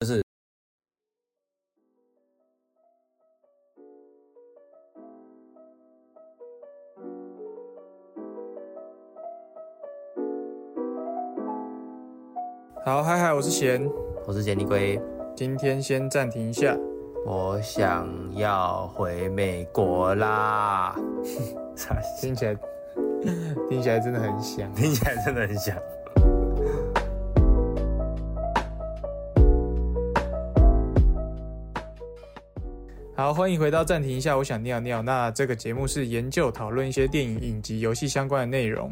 就是好，嗨嗨，我是贤，我是杰尼龟，今天先暂停一下。我想要回美国啦，听起来 听起来真的很响。听起来真的很像。好，欢迎回到暂停一下，我想尿尿。那这个节目是研究讨论一些电影、影集、游戏相关的内容。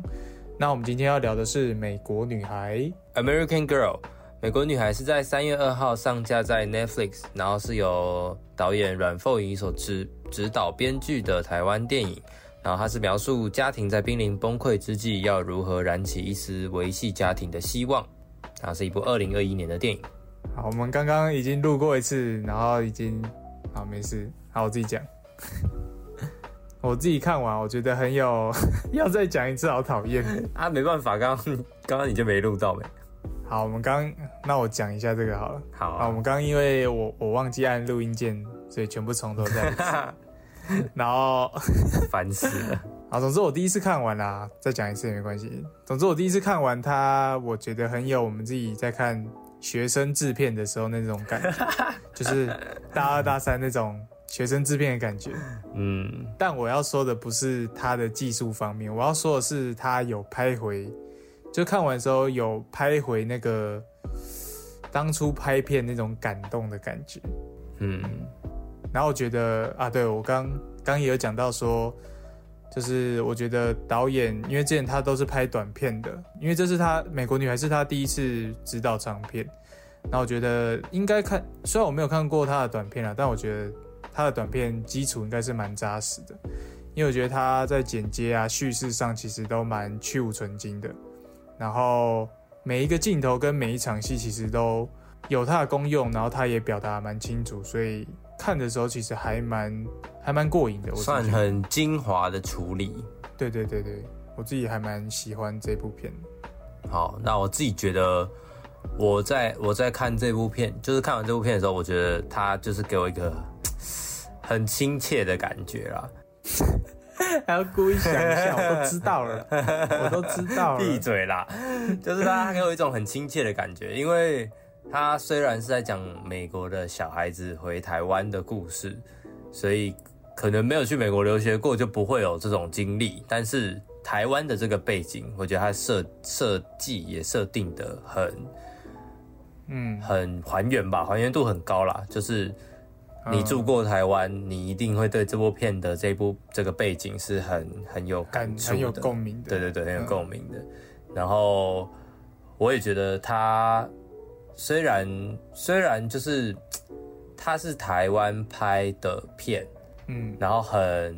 那我们今天要聊的是《美国女孩》American Girl，美国女孩是在三月二号上架在 Netflix，然后是由导演阮凤仪所指指导编剧的台湾电影。然后它是描述家庭在濒临崩溃之际，要如何燃起一丝维系家庭的希望。然后是一部二零二一年的电影。好，我们刚刚已经录过一次，然后已经好没事。好，我自己讲。我自己看完，我觉得很有，要再讲一次，好讨厌。啊，没办法，刚刚刚刚你就没录到呗？好，我们刚那我讲一下这个好了。好啊，我们刚因为我我忘记按录音键，所以全部从头再一 次。然后烦死了。好，总之我第一次看完啦，再讲一次也没关系。总之我第一次看完它，我觉得很有我们自己在看学生制片的时候那种感觉，就是大二大三那种学生制片的感觉。嗯，但我要说的不是他的技术方面，我要说的是他有拍回，就看完之后有拍回那个当初拍片那种感动的感觉。嗯，然后我觉得啊，对我刚刚也有讲到说，就是我觉得导演，因为之前他都是拍短片的，因为这是他《美国女孩》是他第一次指导长片，然后我觉得应该看，虽然我没有看过他的短片啊，但我觉得他的短片基础应该是蛮扎实的，因为我觉得他在剪接啊、叙事上其实都蛮去无存精的，然后每一个镜头跟每一场戏其实都有它的功用，然后他也表达蛮清楚，所以。看的时候其实还蛮还蛮过瘾的，我算很精华的处理。对对对对，我自己还蛮喜欢这部片。好，那我自己觉得，我在我在看这部片，就是看完这部片的时候，我觉得它就是给我一个 很亲切的感觉啦。还要故意想一下，我都知道了，我都知道了。闭嘴啦！就是它给我一种很亲切的感觉，因为。他虽然是在讲美国的小孩子回台湾的故事，所以可能没有去美国留学过，就不会有这种经历。但是台湾的这个背景，我觉得它设设计也设定的很，嗯，很还原吧，还原度很高啦。就是你住过台湾，你一定会对这部片的这部这个背景是很很有感触的，很有共鸣的。对对对，很有共鸣的。然后我也觉得他。虽然虽然就是它是台湾拍的片，嗯，然后很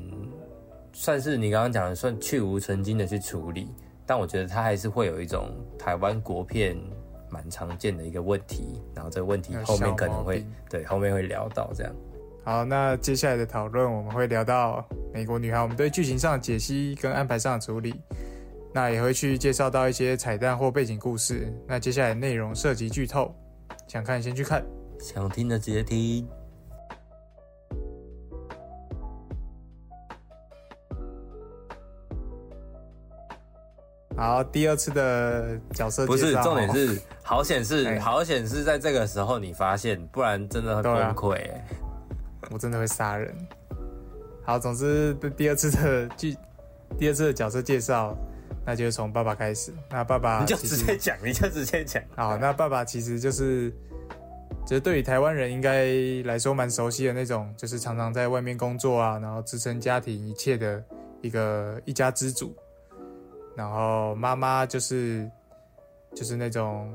算是你刚刚讲的算去无存精的去处理，但我觉得它还是会有一种台湾国片蛮常见的一个问题，然后这个问题后面可能会对后面会聊到这样。好，那接下来的讨论我们会聊到美国女孩，我们对剧情上的解析跟安排上的处理。那也会去介绍到一些彩蛋或背景故事。那接下来内容涉及剧透，想看先去看，想听的直接听。好，第二次的角色不是重点是好显示，好显示在这个时候你发现，不然真的很崩溃。我真的会杀人。好，总之第二次的剧，第二次的角色介绍。那就从爸爸开始。那爸爸你就直接讲，你就直接讲。好，那爸爸其实就是，就是对于台湾人应该来说蛮熟悉的那种，就是常常在外面工作啊，然后支撑家庭一切的一个一家之主。然后妈妈就是就是那种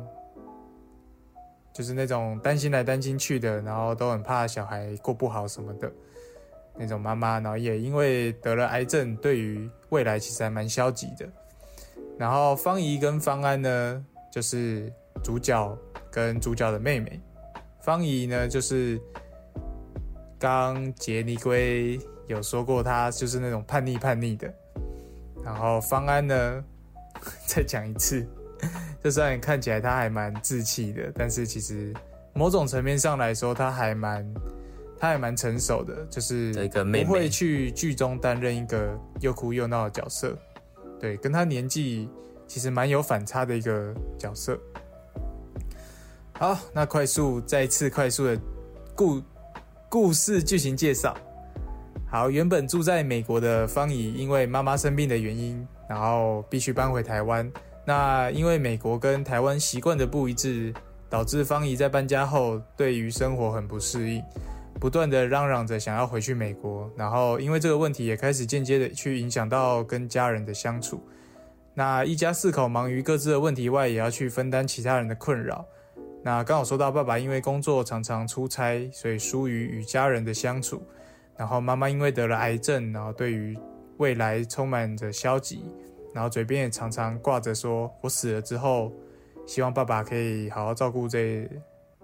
就是那种担心来担心去的，然后都很怕小孩过不好什么的那种妈妈。然后也因为得了癌症，对于未来其实还蛮消极的。然后方怡跟方安呢，就是主角跟主角的妹妹。方怡呢，就是刚杰尼龟有说过，她就是那种叛逆叛逆的。然后方安呢，再讲一次，就虽然看起来他还蛮稚气的，但是其实某种层面上来说，他还蛮他还蛮成熟的，就是不会去剧中担任一个又哭又闹的角色，对，跟他年纪其实蛮有反差的一个角色。好，那快速再次快速的故故事剧情介绍。好，原本住在美国的方怡，因为妈妈生病的原因，然后必须搬回台湾。那因为美国跟台湾习惯的不一致，导致方怡在搬家后对于生活很不适应，不断的嚷嚷着想要回去美国。然后因为这个问题，也开始间接的去影响到跟家人的相处。那一家四口忙于各自的问题外，也要去分担其他人的困扰。那刚好说到爸爸因为工作常常出差，所以疏于与家人的相处。然后妈妈因为得了癌症，然后对于未来充满着消极，然后嘴边也常常挂着说：“我死了之后，希望爸爸可以好好照顾这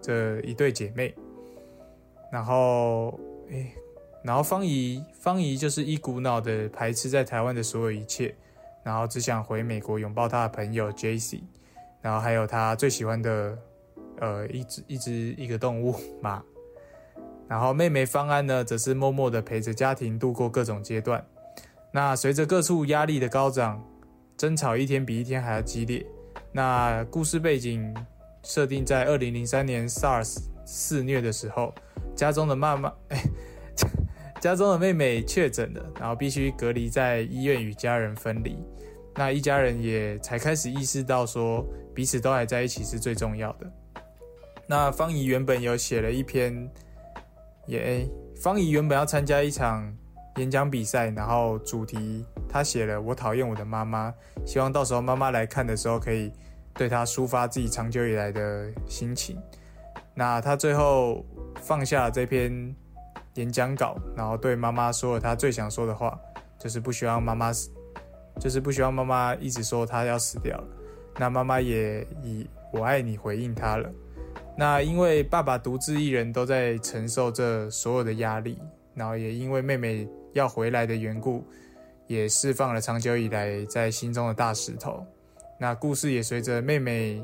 这一对姐妹。”然后，诶，然后方怡方怡就是一股脑的排斥在台湾的所有一切，然后只想回美国拥抱他的朋友 J.C.，然后还有他最喜欢的呃一只一只一个动物马。然后妹妹方安呢，则是默默的陪着家庭度过各种阶段。那随着各处压力的高涨，争吵一天比一天还要激烈。那故事背景设定在二零零三年 SARS 肆虐的时候，家中的妈妈哎，家中的妹妹确诊了，然后必须隔离在医院与家人分离。那一家人也才开始意识到说，彼此都还在一起是最重要的。那方怡原本有写了一篇。也，方怡原本要参加一场演讲比赛，然后主题他写了“我讨厌我的妈妈”，希望到时候妈妈来看的时候可以对他抒发自己长久以来的心情。那他最后放下了这篇演讲稿，然后对妈妈说了他最想说的话，就是不希望妈妈死，就是不希望妈妈一直说他要死掉了。那妈妈也以“我爱你”回应他了。那因为爸爸独自一人都在承受这所有的压力，然后也因为妹妹要回来的缘故，也释放了长久以来在心中的大石头。那故事也随着妹妹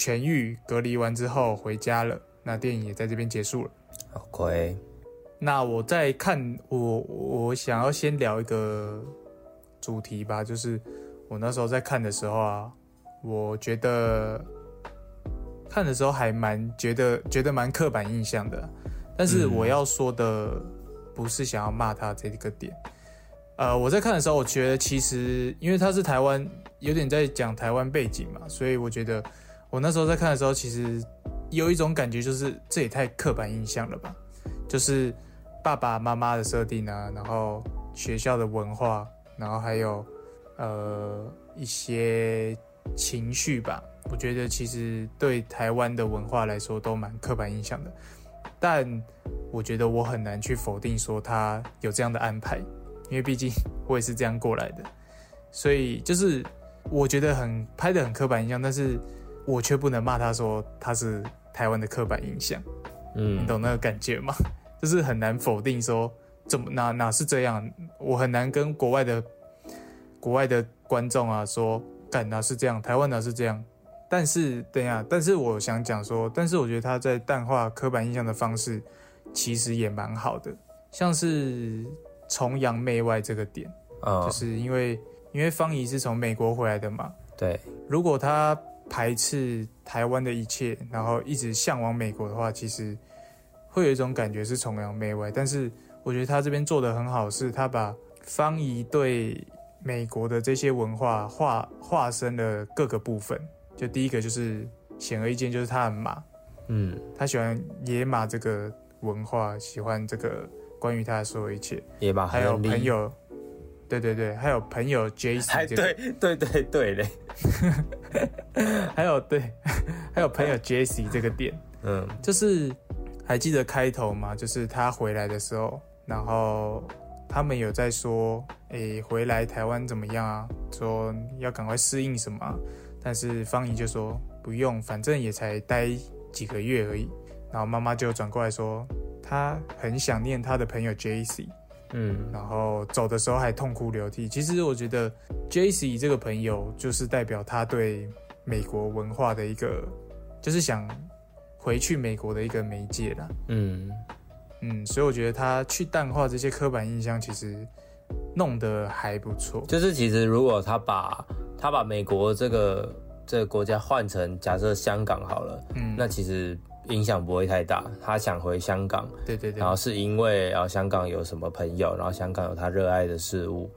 痊愈、隔离完之后回家了。那电影也在这边结束了。OK。那我在看我我想要先聊一个主题吧，就是我那时候在看的时候啊，我觉得。看的时候还蛮觉得觉得蛮刻板印象的，但是我要说的不是想要骂他这个点。呃，我在看的时候，我觉得其实因为他是台湾，有点在讲台湾背景嘛，所以我觉得我那时候在看的时候，其实有一种感觉，就是这也太刻板印象了吧？就是爸爸妈妈的设定啊，然后学校的文化，然后还有呃一些情绪吧。我觉得其实对台湾的文化来说都蛮刻板印象的，但我觉得我很难去否定说他有这样的安排，因为毕竟 我也是这样过来的，所以就是我觉得很拍的很刻板印象，但是我却不能骂他说他是台湾的刻板印象，嗯，你懂那个感觉吗？就是很难否定说怎么哪哪是这样，我很难跟国外的国外的观众啊说，干哪是这样，台湾哪是这样。但是，等一下，但是我想讲说，但是我觉得他在淡化刻板印象的方式，其实也蛮好的，像是崇洋媚外这个点，就是因为因为方怡是从美国回来的嘛，对，如果他排斥台湾的一切，然后一直向往美国的话，其实会有一种感觉是崇洋媚外。但是我觉得他这边做的很好，是他把方怡对美国的这些文化化化身了各个部分。就第一个就是显而易见，就是他很马，嗯，他喜欢野马这个文化，喜欢这个关于他的所有一切。野马还有朋友，对对对，还有朋友 j a c 对对对对嘞，还有对，还有朋友 J C 这个点，嗯，就是还记得开头吗？就是他回来的时候，然后他们有在说，哎，回来台湾怎么样啊？说要赶快适应什么？但是方怡就说不用，反正也才待几个月而已。然后妈妈就转过来说，她很想念她的朋友 J C，嗯，然后走的时候还痛哭流涕。其实我觉得 J C 这个朋友就是代表他对美国文化的一个，就是想回去美国的一个媒介啦。嗯，嗯，所以我觉得他去淡化这些刻板印象，其实弄得还不错。就是其实如果他把他把美国这个这个国家换成假设香港好了，嗯，那其实影响不会太大。他想回香港，对对对然，后是因为然后香港有什么朋友，然后香港有他热爱的事物，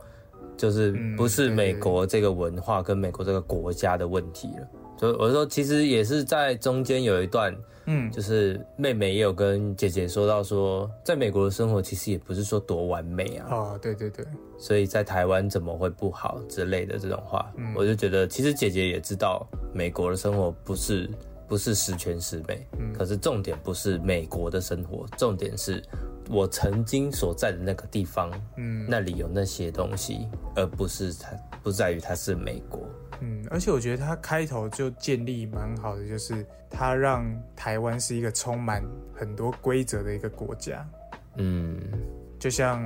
就是嗯不是美国这个文化跟美国这个国家的问题了。所以我说，其实也是在中间有一段，嗯，就是妹妹也有跟姐姐说到说，在美国的生活其实也不是说多完美啊，哦，对对对，所以在台湾怎么会不好之类的这种话，嗯我就觉得其实姐姐也知道美国的生活不是不是十全十美，嗯可是重点不是美国的生活，重点是我曾经所在的那个地方，嗯那里有那些东西，而不是它不在于它是美国。嗯，而且我觉得它开头就建立蛮好的，就是它让台湾是一个充满很多规则的一个国家，嗯就像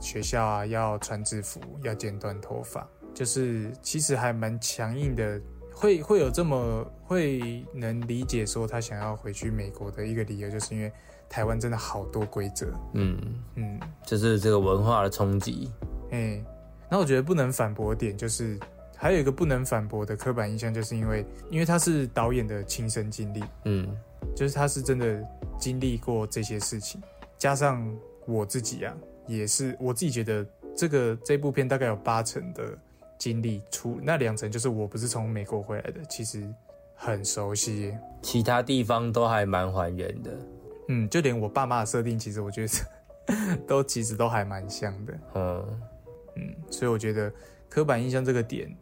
学校啊要穿制服，要剪短头发，就是其实还蛮强硬的。会会有这么会能理解说他想要回去美国的一个理由，就是因为台湾真的好多规则，嗯，嗯，就是这个文化的冲击。哎、那我觉得不能反驳点就是，还有一个不能反驳的刻板印象，就是因为因为他是导演的亲身经历，嗯。就是他是真的经历过这些事情，加上我自己啊，也是我自己觉得这个这部片大概有八成的经历出，那两层就是我不是从美国回来的，其实很熟悉。其他地方都还蛮还原的。嗯，就连我爸妈的设定，其实我觉得 都其实都还蛮像的。嗯嗯，所以我觉得刻板印象这个点，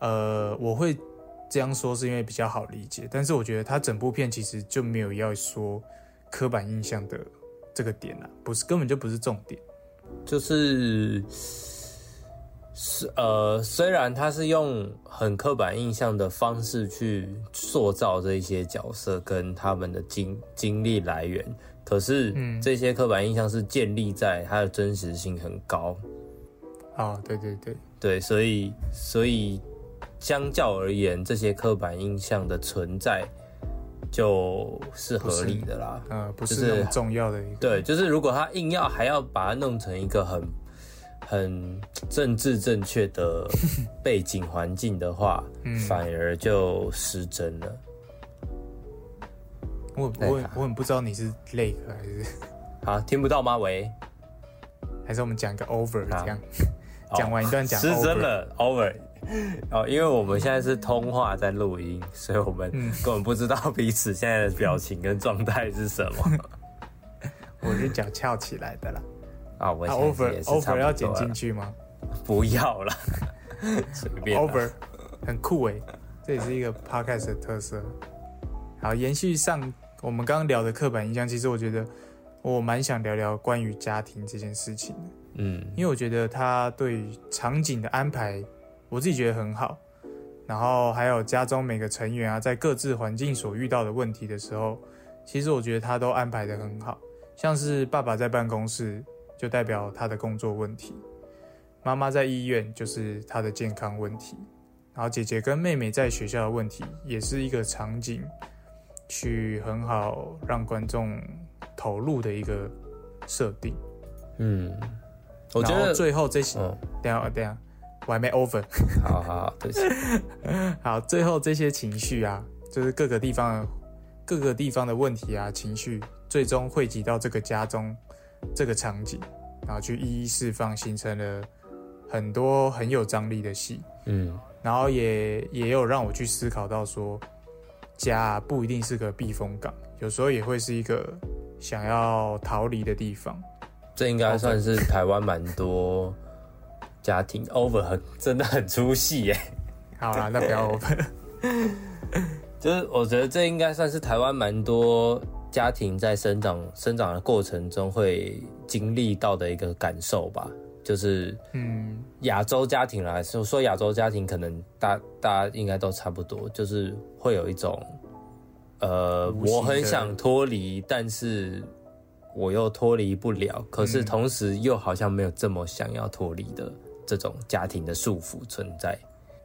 呃，我会这样说是因为比较好理解，但是我觉得他整部片其实就没有要说刻板印象的这个点啊，不是根本就不是重点。就是是呃，虽然他是用很刻板印象的方式去塑造这一些角色跟他们的经经历来源，可是嗯。这些刻板印象是建立在它的真实性很高，啊，对对对，对，所以所以相较而言，这些刻板印象的存在就是合理的啦。呃，不是很重要的一个，对，就是如果他硬要还要把它弄成一个很很政治正确的 背景环境的话，嗯反而就失真了。我我很我很不知道你是 lake 还是好，听不到吗？喂，还是我们讲个 over 好这样，哦讲完一段讲失真了，over。哦，因为我们现在是通话在录音，所以我们嗯根本不知道彼此现在的表情跟状态是什么。我是脚翘起来的啦。啊，我，over over 多要剪进了，去吗不要了，随便啦。？over 很酷诶，这也是一个 podcast 的特色。好，延续上我们刚刚聊的刻板印象，其实我觉得我蛮想聊聊关于家庭这件事情的。嗯因为我觉得他对于场景的安排，我自己觉得很好。然后还有家中每个成员啊，在各自环境所遇到的问题的时候，其实我觉得他都安排的很好。像是爸爸在办公室，就代表他的工作问题；妈妈在医院，就是他的健康问题；然后姐姐跟妹妹在学校的问题，也是一个场景，去很好让观众投入的一个设定。嗯，我觉得，最后这些，嗯，等一下等下，我还没 over。好好好，对不起。好，最后这些情绪啊，就是各个地方各个地方的问题啊，情绪最终汇集到这个家中这个场景，然后去一一释放，形成了很多很有张力的戏。嗯然后也也有让我去思考到说，家啊不一定是个避风港，有时候也会是一个想要逃离的地方。这应该算是台湾蛮多家庭 over 很真的很出戏耶。好啦，那不要 over。就是我觉得这应该算是台湾蛮多家庭在生长生长的过程中会经历到的一个感受吧。就是嗯亚洲家庭来说，说亚洲家庭可能大大家应该都差不多，就是会有一种，呃，我很想脱离，但是我又脱离不了，可是嗯同时又好像没有这么想要脱离的这种家庭的束缚存在。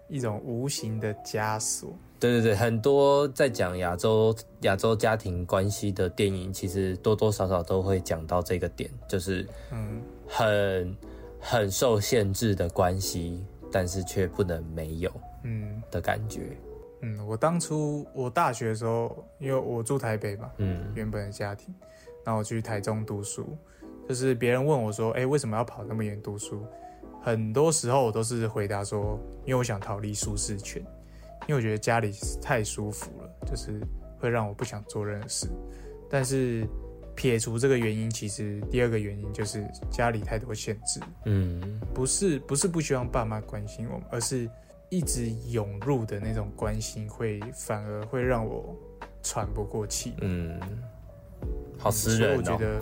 一种无形的枷锁。对对对，很多在讲亚洲亚洲家庭关系的电影，其实多多少少都会讲到这个点，就是嗯很很受限制的关系，但是却不能没有嗯的感觉。嗯，我当初我大学的时候，因为我住台北嘛，嗯原本的家庭，然后我去台中读书，就是别人问我说，哎、为什么要跑那么远读书？很多时候我都是回答说，因为我想逃离舒适圈，因为我觉得家里太舒服了，就是会让我不想做任何事。但是撇除这个原因，其实第二个原因就是家里太多限制，嗯不是不是不希望爸妈关心我们，而是一直涌入的那种关心会反而会让我喘不过气。嗯，好私所以人哦。我觉得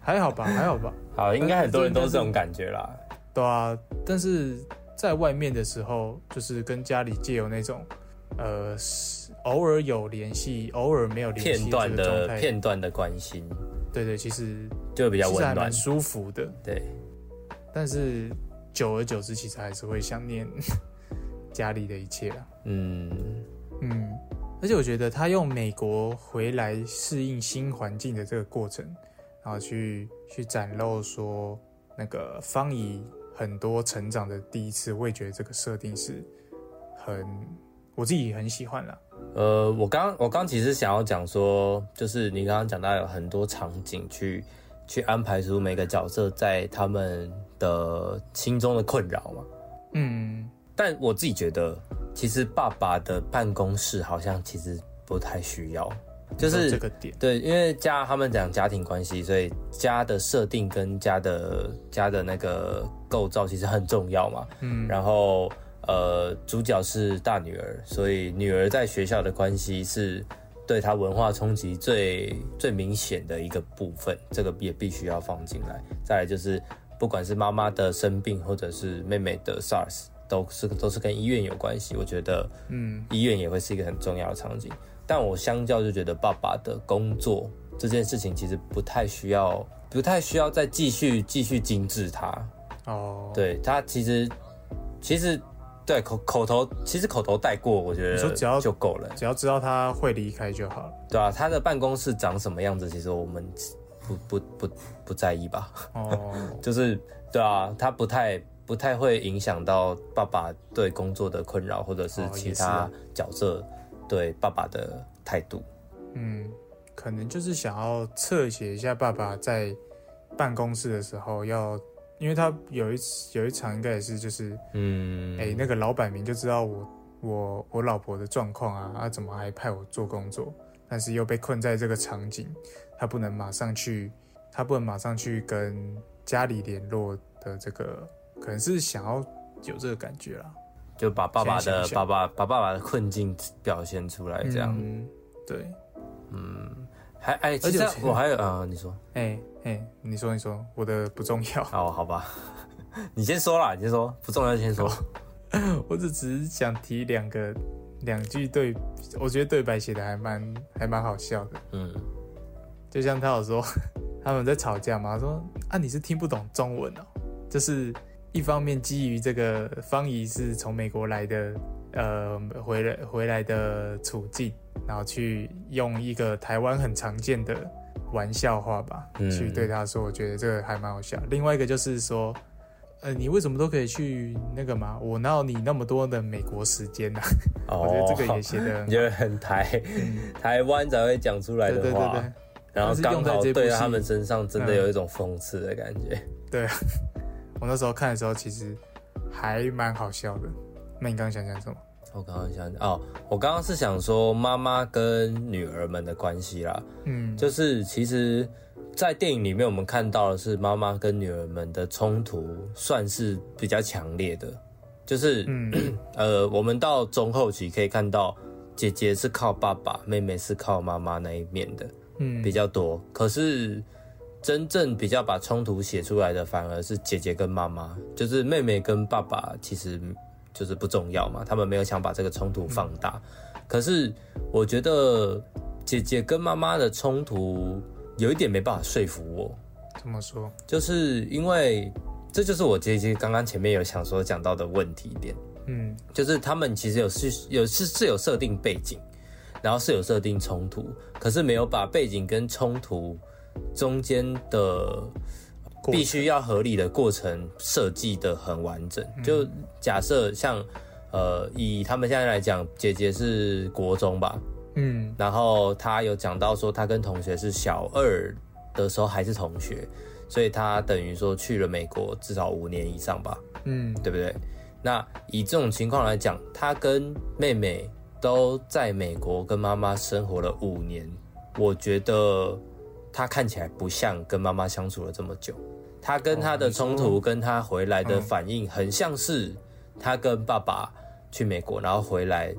还好吧，还好吧，好，应该很多人都是这种感觉啦。对啊。但是在外面的时候，就是跟家里借有那种呃是偶尔有联系，偶尔没有联系片段的片段的关心对对，其实就比较温暖。舒服的。对，但是久而久之，其实还是会想念 家里的一切啦。嗯嗯，而且我觉得他用美国回来适应新环境的这个过程，然后去去展露说那个方怡很多成长的第一次，我也觉得这个设定是很我自己很喜欢啦。呃，我刚我刚其实想要讲说，就是你刚刚讲到有很多场景去去安排出每个角色在他们的心中的困扰嘛。嗯，但我自己觉得，其实爸爸的办公室好像其实不太需要，就是这个点，对，因为家他们讲家庭关系，所以家的设定跟家的家的那个构造其实很重要嘛。嗯，然后呃，主角是大女儿，所以女儿在学校的关系是对她文化冲击最最明显的一个部分，这个也必须要放进来。再来就是，不管是妈妈的生病，或者是妹妹的 SARS，都是都是跟医院有关系。我觉得嗯医院也会是一个很重要的场景。但我相较就觉得爸爸的工作这件事情其实不太需要，不太需要再继续继续精致它。哦，，对他其实其实对口口头其实口头带过，我觉得你说只要就够了，只要知道他会离开就好了。对啊，他的办公室长什么样子，其实我们不不不不在意吧，哦，就是对啊，他不太不太会影响到爸爸对工作的困扰，或者是哦其他角色对爸爸的态度。嗯，可能就是想要侧写一下爸爸在办公室的时候要，因为他有一有一场应该也是就是，嗯，哎、那个老板明就知道我我我老婆的状况啊，他、怎么还派我做工作？但是又被困在这个场景，他不能马上去，他不能马上去跟家里联络的这个，可能是想要有这个感觉啦。就把爸爸的爸爸把爸爸的困境表现出来，这样，嗯，对，还哎，其实而且我还有啊、你说。哎、哎、你说你说，我的不重要。哦，好吧，你先说啦，你先说，不重要就先说。我只只是想提两个两句对，我觉得对白写的还蛮还蛮好笑的。嗯，就像他有说他们在吵架嘛，他说啊你是听不懂中文哦，就是一方面基于这个方怡是从美国来的，呃回来回来的处境，然后去用一个台湾很常见的玩笑话吧，嗯去对他说，我觉得这个还蛮好笑。另外一个就是说。呃，你为什么都可以去那个嘛？我哪有你那么多的美国时间呢、啊？哦，我觉得这个也写的 觉得很台台湾才会讲出来的话，对对然后刚好对在他们身上真的有一种讽刺的感觉。对，我那时候看的时候其实还蛮好笑的。那你刚刚想讲什么？我刚刚想哦，我刚刚是想说妈妈跟女儿们的关系啦，嗯，就是其实，在电影里面我们看到的是妈妈跟女儿们的冲突算是比较强烈的，就是嗯 呃，我们到中后期可以看到，姐姐是靠爸爸，妹妹是靠妈妈那一面的嗯比较多。可是真正比较把冲突写出来的，反而是姐姐跟妈妈，就是妹妹跟爸爸其实就是不重要嘛，他们没有想把这个冲突放大。可是我觉得姐姐跟妈妈的冲突有一点没办法说服我，怎么说？就是因为这就是我姐姐刚刚前面有想说讲到的问题点，嗯就是他们其实有是有是是有设定背景，然后是有设定冲突，可是没有把背景跟冲突中间的必须要合理的过程设计的很完整。就假设像呃，以他们现在来讲，姐姐是国中吧，嗯然后他有讲到说，他跟同学是小二的时候还是同学，所以他等于说去了美国至少五年以上吧。嗯对不对？那以这种情况来讲，他跟妹妹都在美国跟妈妈生活了五年，我觉得他看起来不像跟妈妈相处了这么久。他跟他的冲突，跟他回来的反应，很像是他跟爸爸去美国，然后回来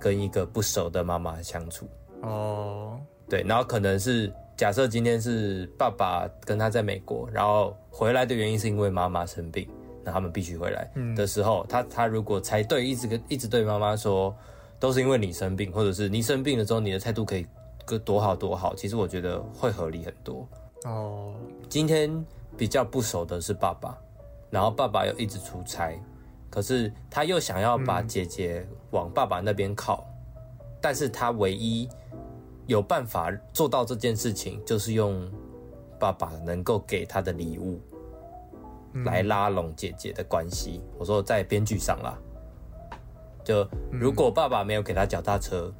跟一个不熟的妈妈相处。哦对，然后可能是假设今天是爸爸跟他在美国，然后回来的原因是因为妈妈生病，那他们必须回来的时候，他他如果才对，一直跟一直对妈妈说，都是因为你生病，或者是你生病了之后，你的态度可以个多好多好，其实我觉得会合理很多。哦今天比较不熟的是爸爸，然后爸爸又一直出差，可是他又想要把姐姐往爸爸那边靠，但是他唯一有办法做到这件事情，就是用爸爸能够给他的礼物来拉拢姐姐的关系。我说在编剧上啦，就如果爸爸没有给他脚踏车，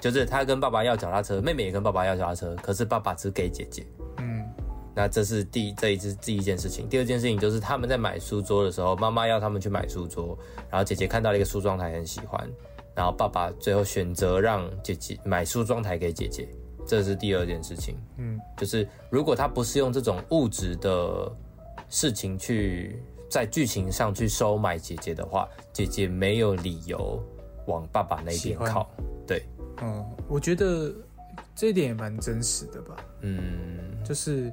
就是他跟爸爸要脚踏车，妹妹也跟爸爸要脚踏车，可是爸爸只给姐姐。嗯那这是第这一次第一件事情，第二件事情就是他们在买书桌的时候，妈妈要他们去买书桌，然后姐姐看到了一个梳妆台很喜欢，然后爸爸最后选择让姐姐买梳妆台给姐姐，这是第二件事情。嗯就是如果他不是用这种物质的事情去在剧情上去收买姐姐的话，姐姐没有理由往爸爸那边靠。对，嗯，我觉得这一点也蛮真实的吧。嗯，就是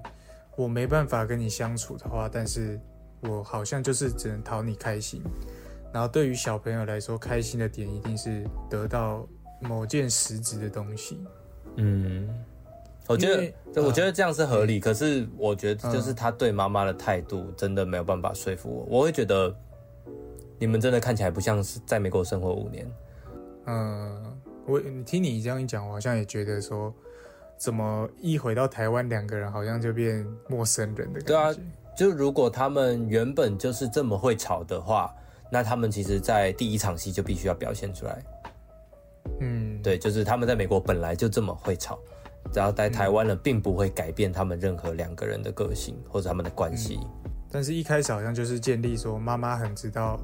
我没办法跟你相处的话，但是我好像就是只能讨你开心。然后对于小朋友来说，开心的点一定是得到某件实质的东西。嗯，我觉得我觉嗯得这样是合理。可是我觉得，就是他对妈妈的态度真的没有办法说服我。我会觉得，你们真的看起来不像是在美国生活五年。嗯，我你听你这样一讲，我好像也觉得说，怎么一回到台湾，两个人好像就变陌生人的感觉。对啊就如果他们原本就是这么会吵的话，那他们其实，在第一场戏就必须要表现出来。嗯，对，就是他们在美国本来就这么会吵，然后在台湾了，并不会改变他们任何两个人的个性或者他们的关系。但是一开始好像就是建立说，妈妈很知道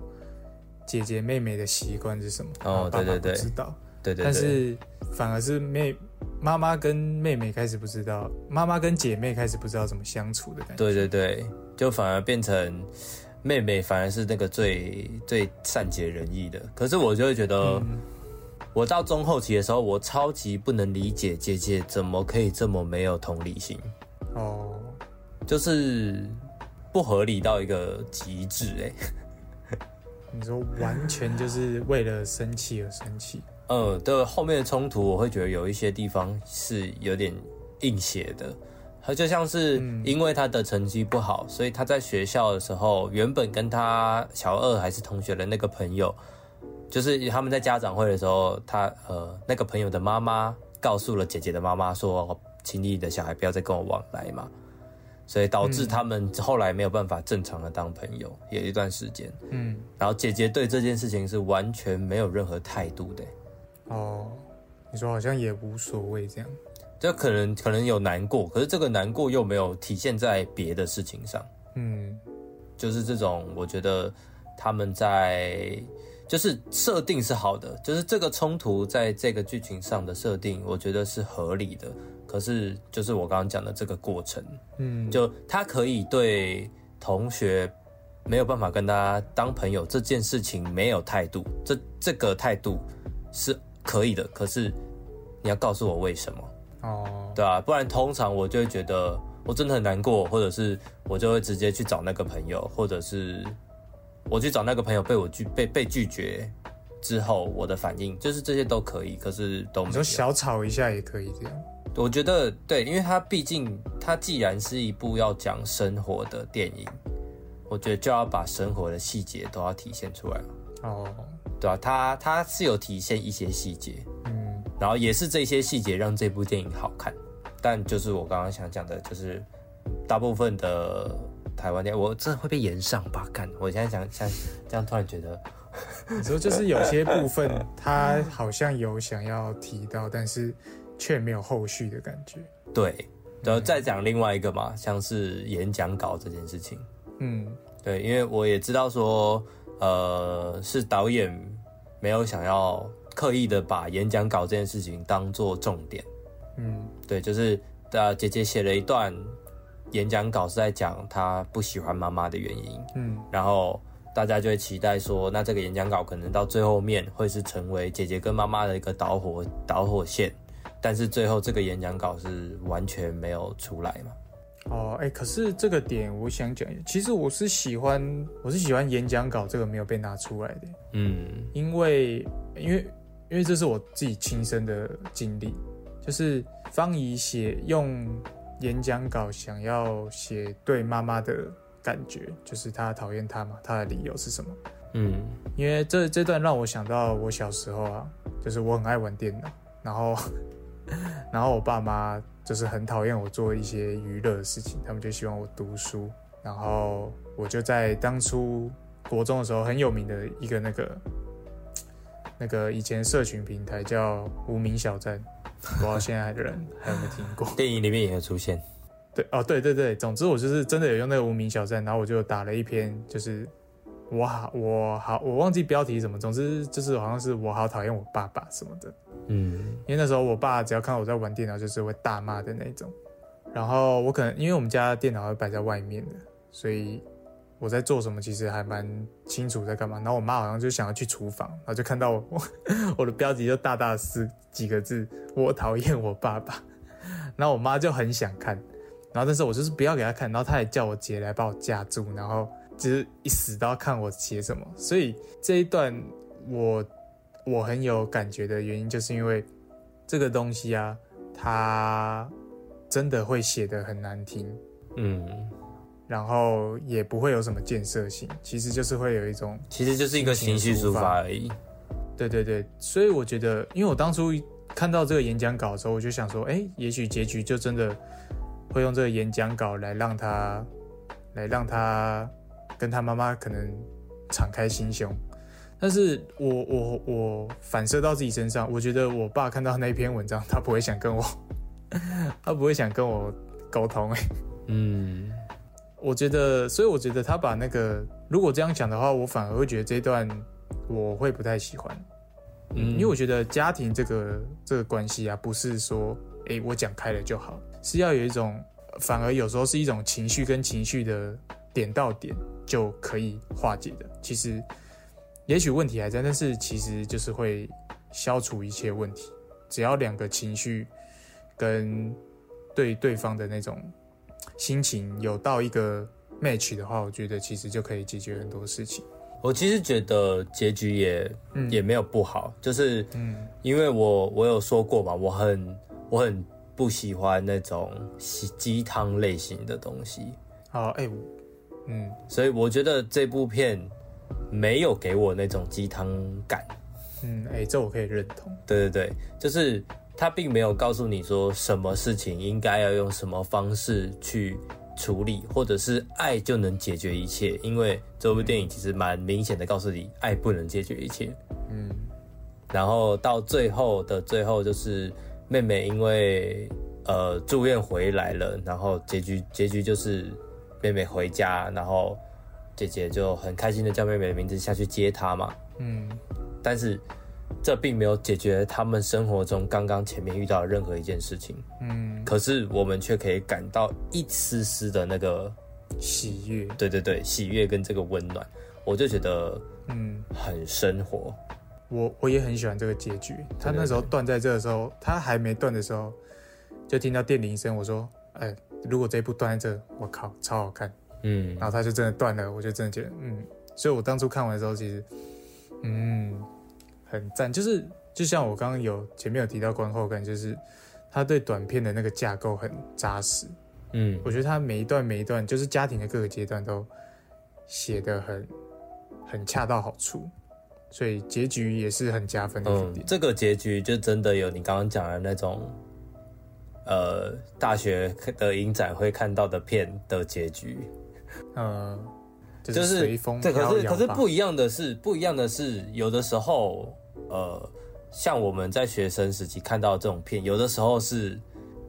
姐姐妹妹的习惯是什么，哦对对对不知道。对对对，但是反而是妹妈妈跟妹妹开始不知道，妈妈跟姐妹开始不知道怎么相处的感觉。对对对，就反而变成妹妹反而是那个最最善解人意的。可是我就会觉得，嗯我到中后期的时候，我超级不能理解姐姐怎么可以这么没有同理心，哦，就是不合理到一个极致哎、你说完全就是为了生气而生气。嗯，的，后面的冲突我会觉得有一些地方是有点硬写的，他就像是因为他的成绩不好，所以他在学校的时候，原本跟他小二还是同学的那个朋友，就是他们在家长会的时候，他呃那个朋友的妈妈告诉了姐姐的妈妈说，请你的小孩不要再跟我往来嘛，所以导致他们后来没有办法正常的当朋友，有一段时间，嗯，然后姐姐对这件事情是完全没有任何态度的。哦，你说好像也无所谓这样。就可能可能有难过，可是这个难过又没有体现在别的事情上，嗯就是这种我觉得他们在就是设定是好的，就是这个冲突在这个剧情上的设定，我觉得是合理的。可是就是我刚刚讲的这个过程，嗯，就他可以对同学没有办法跟他当朋友这件事情没有态度，这这个态度是可以的，可是你要告诉我为什么。哦，对啊，不然通常我就会觉得我真的很难过，或者是我就会直接去找那个朋友，或者是我去找那个朋友被我拒被被拒绝之后，我的反应就是这些都可以，可是都没有。你说小吵一下也可以这样。我觉得对，因为它毕竟它既然是一部要讲生活的电影，我觉得就要把生活的细节都要体现出来。哦，对吧、他他是有体现一些细节，嗯然后也是这些细节让这部电影好看。但就是我刚刚想讲的，就是大部分的台湾电影，我这会被延上吧？干，我现在想想这样，突然觉得，你说就是有些部分他好像有想要提到，但是却没有后续的感觉。对，然后再讲另外一个嘛，像是演讲稿这件事情。嗯对，因为我也知道说，呃，是导演没有想要刻意的把演讲稿这件事情当做重点。嗯对，就是呃，姐姐写了一段演讲稿，是在讲她不喜欢妈妈的原因，嗯然后大家就会期待说，那这个演讲稿可能到最后面会是成为姐姐跟妈妈的一个导火导火线，但是最后这个演讲稿是完全没有出来嘛。哦，哎、可是这个点我想讲，其实我是喜欢，我是喜欢演讲稿这个没有被拿出来的，嗯。因为因为因为这是我自己亲身的经历，就是方怡写用演讲稿想要写对妈妈的感觉，就是她讨厌她嘛，她的理由是什么？嗯。因为这这段让我想到我小时候啊，就是我很爱玩电脑，然后 然后我爸妈就是很讨厌我做一些娱乐的事情，他们就希望我读书，然后我就在当初国中的时候很有名的一个那个那个以前社群平台叫无名小站，不知道现在的人还有没有听过？电影里面也有出现。对哦，对对对，总之我就是真的有用那个无名小站，然后我就打了一篇，就是我好我好我忘记标题什么，总之就是好像是我好讨厌我爸爸什么的，嗯因为那时候我爸只要看到我在玩电脑，就是会大骂的那种。然后我可能因为我们家电脑会摆在外面的，所以我在做什么其实还蛮清楚在干嘛。然后我妈好像就想要去厨房，然后就看到我我 我的标题就大大四几个字，我讨厌我爸爸。然后我妈就很想看，然后但是我就是不要给她看，然后她也叫我姐来把我架住，然后就是一死都要看我写什么。所以这一段我我很有感觉的原因，就是因为这个东西啊，它真的会写的很难听，嗯，然后也不会有什么建设性，其实就是会有一种其实就是一个情绪抒发而已。对对对，所以我觉得，因为我当初看到这个演讲稿的时候，我就想说，哎，也许结局就真的会用这个演讲稿来让他，来让他跟他妈妈可能敞开心胸。但是我我我反射到自己身上，我觉得我爸看到那篇文章，他不会想跟我，他不会想跟我沟通、哎，嗯我觉得，所以我觉得他把那个，如果这样讲的话，我反而会觉得这一段我会不太喜欢。嗯，因为我觉得家庭这个这个关系啊，不是说诶我讲开了就好，是要有一种，反而有时候是一种情绪跟情绪的点到点就可以化解的。其实也许问题还在，但是其实就是会消除一切问题。只要两个情绪跟对对方的那种心情有到一个 match 的话，我觉得其实就可以解决很多事情。我其实觉得结局也、嗯也没有不好，就是嗯因为我我有说过嘛，我很我很不喜欢那种鸡鸡汤类型的东西，好，哎、我嗯所以我觉得这部片没有给我那种鸡汤感。嗯，哎、这我可以认同。对对对，就是他并没有告诉你说什么事情应该要用什么方式去处理，或者是爱就能解决一切。因为这部电影其实蛮明显的告诉你，爱不能解决一切。嗯然后到最后的最后，就是妹妹因为呃住院回来了，然后结局结局就是妹妹回家，然后姐姐就很开心的叫妹妹的名字下去接她嘛。嗯但是这并没有解决他们生活中刚刚前面遇到的任何一件事情。嗯，可是我们却可以感到一丝丝的那个，喜悦。对对对，喜悦跟这个温暖，我就觉得嗯，很生活。我我也很喜欢这个结局。他那时候断在这的时候，他还没断的时候，就听到电铃声。我说，哎、如果这一部断在这，我靠，超好看。嗯然后他就真的断了，我就真的觉得，嗯，所以我当初看完的时候，其实，嗯，很赞。就是就像我刚刚有前面有提到观后感，就是他对短片的那个架构很扎实。嗯我觉得他每一段每一段，就是家庭的各个阶段都写的很很恰到好处。所以结局也是很加分的一嗯点。，这个结局就真的有你刚刚讲的那种，呃，大学的影展会看到的片的结局，嗯，就就是是随风对，可是可是不一样的是，不一样的是，有的时候，呃，像我们在学生时期看到这种片，有的时候是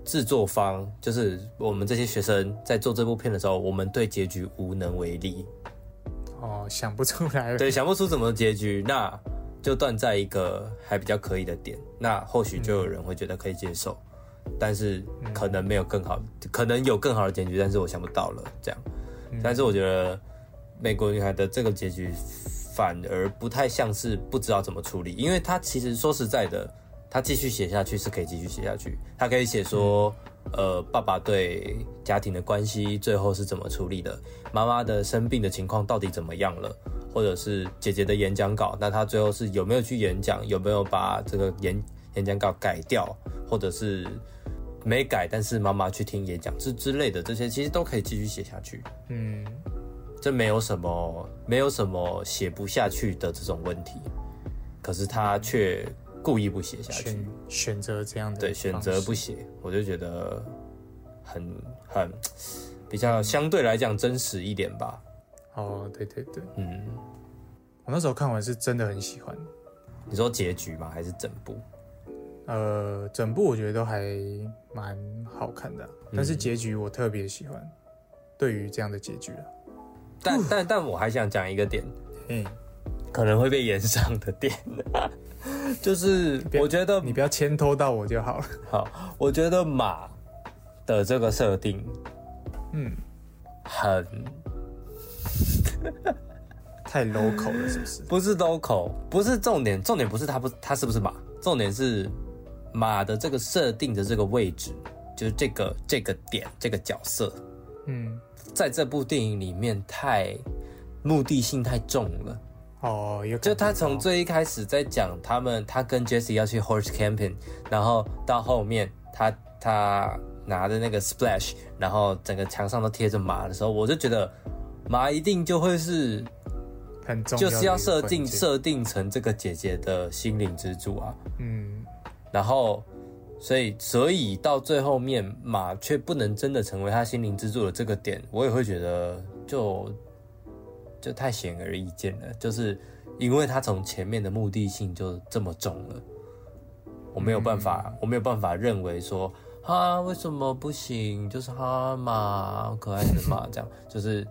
制作方，就是我们这些学生在做这部片的时候，我们对结局无能为力，哦，想不出来了。对，想不出怎么结局，那就断在一个还比较可以的点，那或许就有人会觉得可以接受，但是可能没有更好，可能有更好的结局，但是我想不到了这样。但是我觉得美国女孩的这个结局反而不太像是不知道怎么处理，因为她其实说实在的，她继续写下去是可以继续写下去，她可以写说，呃，爸爸对家庭的关系最后是怎么处理的，妈妈的生病的情况到底怎么样了，或者是姐姐的演讲稿，那她最后是有没有去演讲，有没有把这个演演讲稿改掉，或者是没改，但是妈妈去听演讲之之类的，这些其实都可以继续写下去。嗯，这没有什么，没有什么写不下去的这种问题，可是他却故意不写下去，选选择这样的对，选择不写，我就觉得很很比较相对来讲真实一点吧。哦，对对对，嗯，我那时候看完是真的很喜欢。你说结局吗？还是整部？呃，整部我觉得都还蛮好看的但是结局我特别喜欢。对于这样的结局啊，但但但我还想讲一个点，嗯，可能会被延上的点，就是我觉得你不要牵拖到我就好了。好，我觉得马的这个设定嗯，很 太 local 了，是不是？不是 local，不是重点，重点不是他不他是不是马，重点是马的这个设定的这个位置，就是这个这个点这个角色，嗯，在这部电影里面太目的性太重了。哦，有就他从最一开始在讲他们，他跟 Jesse 要去 horse camping，然后到后面他他拿着那个 splash，然后整个墙上都贴着马的时候，我就觉得马一定就会是很重要就是要设，定设定成这个姐姐的心灵支柱啊，嗯，然后所以所以到最后面马却不能真的成为他心灵支柱的这个点，我也会觉得就就太显而易见了，就是因为他从前面的目的性就这么重了，我没有办法，我没有办法认为说哈为什么不行，就是哈马好可爱的马这样，就是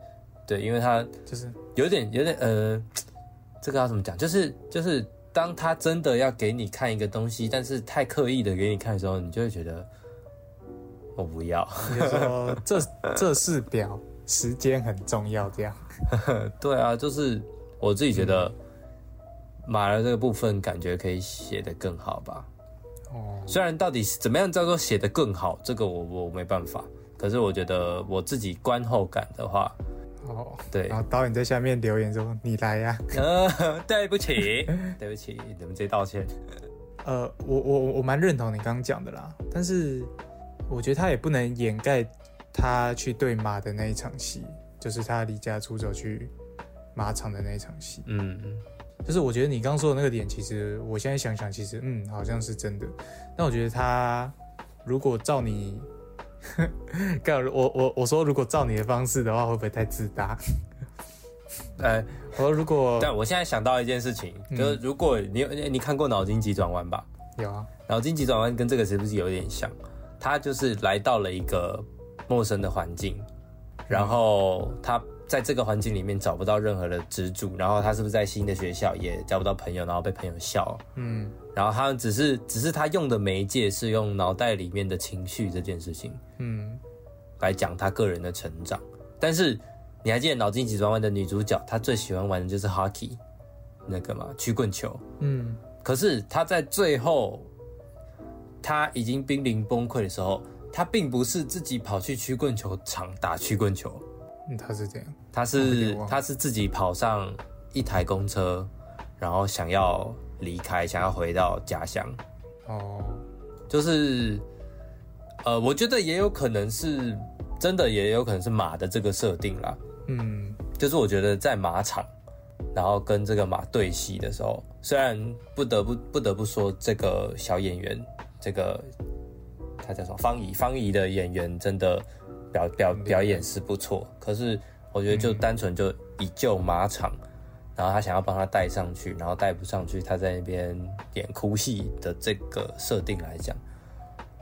对，因为他就是有点有点呃，这个要怎么讲？就是就是，当他真的要给你看一个东西，但是太刻意的给你看的时候，你就会觉得我不要。你就说 这这是表，时间很重要，这样。对啊，就是我自己觉得买了这个部分感觉可以写得更好吧。哦，虽然到底是怎么样叫做写得更好，这个我我没办法。可是我觉得我自己观后感的话，哦，对然，后导演在下面留言说：“你来呀、呃，对不起，对不起，你们直接道歉。呃，我我我蛮认同你刚刚讲的啦，但是我觉得他也不能掩盖他去对马的那一场戏，就是他离家出走去马场的那一场戏。嗯嗯，就是我觉得你刚刚说的那个点，其实我现在想想，其实嗯，好像是真的。但我觉得他如果照你，干我我我说如果照你的方式的话，会不会太自大？呃，我说如果 但我现在想到一件事情，嗯就是如果你你看过《脑筋急转弯》吧，有啊，《脑筋急转弯》跟这个是不是有点像？他就是来到了一个陌生的环境，然后他在这个环境里面找不到任何的支柱，然后他是不是在新的学校也交不到朋友，然后被朋友笑，嗯。然后他只是只是他用的媒介是用脑袋里面的情绪这件事情嗯。来讲他个人的成长，但是你还记得《脑筋急转弯》的女主角，她最喜欢玩的就是 hockey 那个嘛曲棍球，嗯。可是她在最后，她已经濒临崩溃的时候，她并不是自己跑去曲棍球场打曲棍球，嗯，他是这样，他是他是自己跑上一台公车，然后想要离开，想要回到家乡，哦，就是呃，我觉得也有可能是真的，也有可能是马的这个设定啦。嗯。就是我觉得在马场，然后跟这个马对戏的时候，虽然不得不不得不说这个小演员，这个他叫什么？方怡，方怡的演员真的表表表演是不错，可是我觉得就单纯就以救马场，然后他想要帮他带上去，然后带不上去，他在那边演哭戏的这个设定来讲，